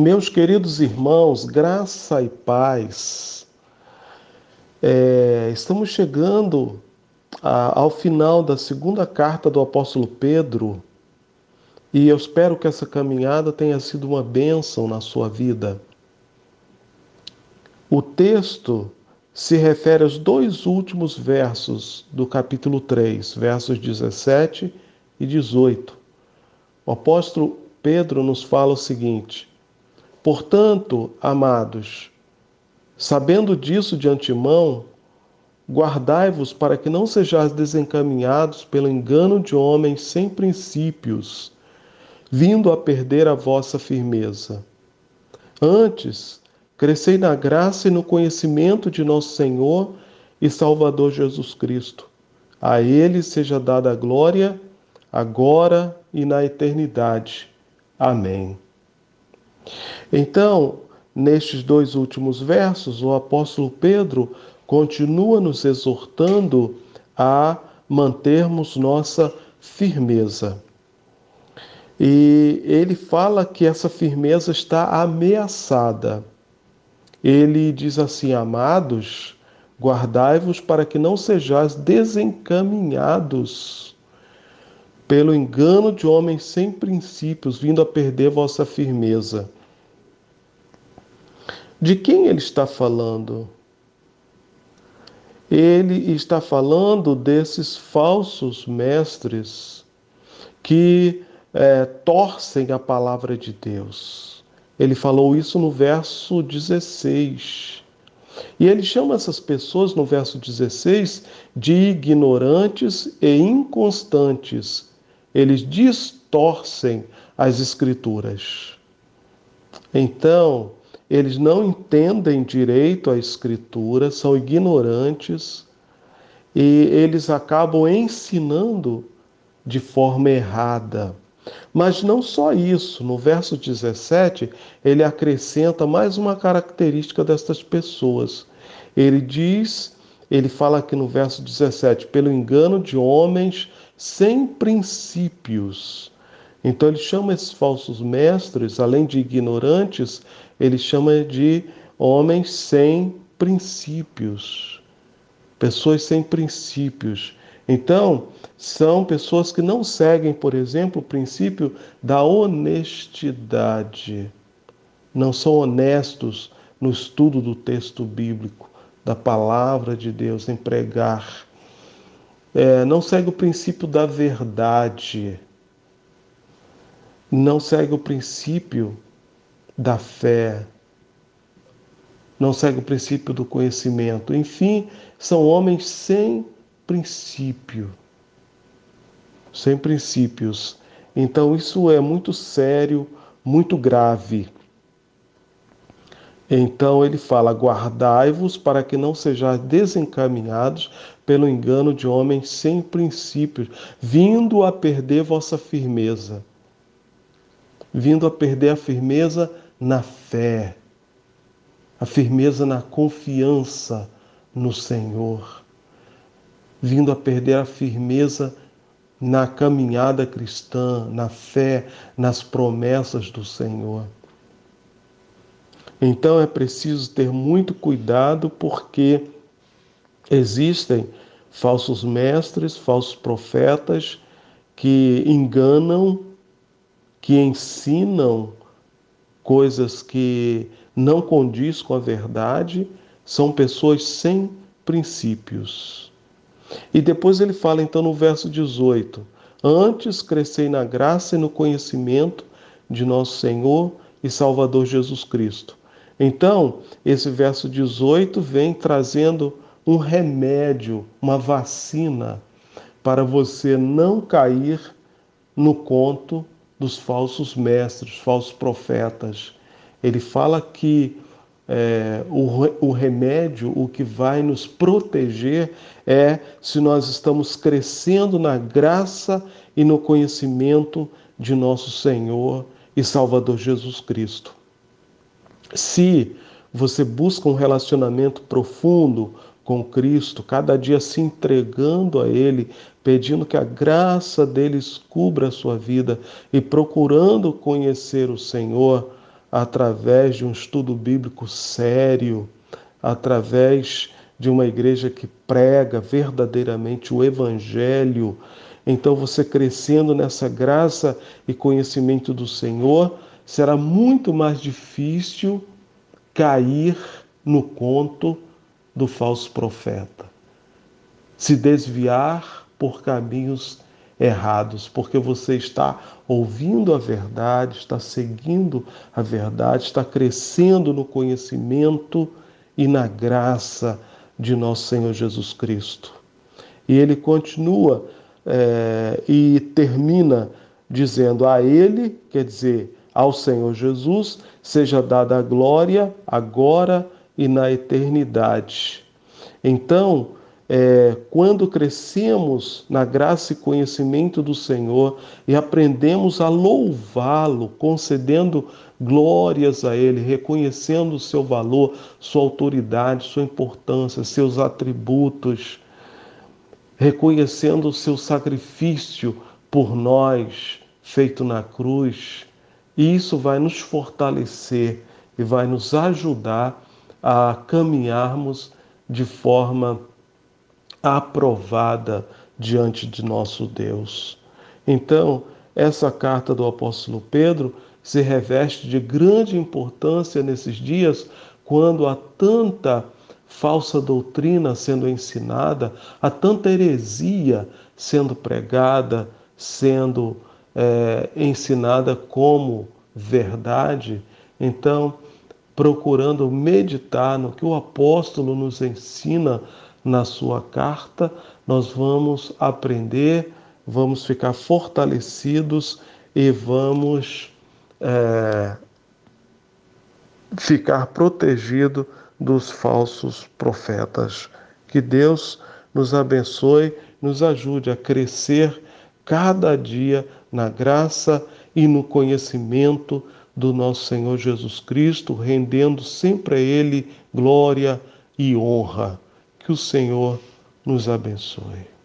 Meus queridos irmãos, graça e paz. É, estamos chegando a, ao final da segunda carta do apóstolo Pedro e eu espero que essa caminhada tenha sido uma bênção na sua vida. O texto se refere aos dois últimos versos do capítulo 3, versos 17 e 18. O apóstolo Pedro nos fala o seguinte: Portanto, amados, sabendo disso de antemão, guardai-vos para que não sejais desencaminhados pelo engano de homens sem princípios, vindo a perder a vossa firmeza. Antes, crescei na graça e no conhecimento de nosso Senhor e Salvador Jesus Cristo. A Ele seja dada a glória, agora e na eternidade. Amém. Então, nestes dois últimos versos, o apóstolo Pedro continua nos exortando a mantermos nossa firmeza. E ele fala que essa firmeza está ameaçada. Ele diz assim: Amados, guardai-vos para que não sejais desencaminhados pelo engano de homens sem princípios, vindo a perder vossa firmeza. De quem ele está falando? Ele está falando desses falsos mestres que é, torcem a palavra de Deus. Ele falou isso no verso 16. E ele chama essas pessoas, no verso 16, de ignorantes e inconstantes, eles distorcem as escrituras. Então, eles não entendem direito a escritura, são ignorantes e eles acabam ensinando de forma errada. Mas não só isso, no verso 17, ele acrescenta mais uma característica destas pessoas. Ele diz, ele fala aqui no verso 17, pelo engano de homens sem princípios. Então ele chama esses falsos mestres, além de ignorantes, ele chama de homens sem princípios. Pessoas sem princípios. Então, são pessoas que não seguem, por exemplo, o princípio da honestidade. Não são honestos no estudo do texto bíblico, da palavra de Deus, em pregar é, não segue o princípio da verdade, não segue o princípio da fé, não segue o princípio do conhecimento. Enfim, são homens sem princípio, sem princípios. Então, isso é muito sério, muito grave. Então ele fala: guardai-vos para que não sejais desencaminhados pelo engano de homens sem princípios, vindo a perder vossa firmeza, vindo a perder a firmeza na fé, a firmeza na confiança no Senhor, vindo a perder a firmeza na caminhada cristã, na fé, nas promessas do Senhor. Então é preciso ter muito cuidado porque existem falsos mestres, falsos profetas que enganam, que ensinam coisas que não condiz com a verdade, são pessoas sem princípios. E depois ele fala então no verso 18: Antes crescei na graça e no conhecimento de nosso Senhor e Salvador Jesus Cristo. Então, esse verso 18 vem trazendo um remédio, uma vacina para você não cair no conto dos falsos mestres, falsos profetas. Ele fala que é, o, o remédio, o que vai nos proteger é se nós estamos crescendo na graça e no conhecimento de nosso Senhor e Salvador Jesus Cristo. Se você busca um relacionamento profundo com Cristo, cada dia se entregando a Ele, pedindo que a graça deles cubra a sua vida e procurando conhecer o Senhor, através de um estudo bíblico sério, através de uma igreja que prega verdadeiramente o Evangelho. Então, você crescendo nessa graça e conhecimento do Senhor, será muito mais difícil cair no conto do falso profeta, se desviar por caminhos errados, porque você está ouvindo a verdade, está seguindo a verdade, está crescendo no conhecimento e na graça de nosso Senhor Jesus Cristo. E ele continua é, e termina dizendo a ele, quer dizer, ao Senhor Jesus, seja dada a glória agora e na eternidade. Então, é, quando crescemos na graça e conhecimento do Senhor e aprendemos a louvá-lo, concedendo glórias a Ele, reconhecendo o seu valor, sua autoridade, sua importância, seus atributos, reconhecendo o seu sacrifício por nós, feito na cruz, e isso vai nos fortalecer e vai nos ajudar a caminharmos de forma aprovada diante de nosso Deus. Então, essa carta do apóstolo Pedro se reveste de grande importância nesses dias, quando há tanta falsa doutrina sendo ensinada, há tanta heresia sendo pregada, sendo é, ensinada como verdade. Então, procurando meditar no que o apóstolo nos ensina na sua carta, nós vamos aprender, vamos ficar fortalecidos e vamos é, ficar protegido dos falsos profetas. Que Deus nos abençoe, nos ajude a crescer cada dia na graça e no conhecimento do nosso Senhor Jesus Cristo, rendendo sempre a Ele glória e honra. Que o Senhor nos abençoe.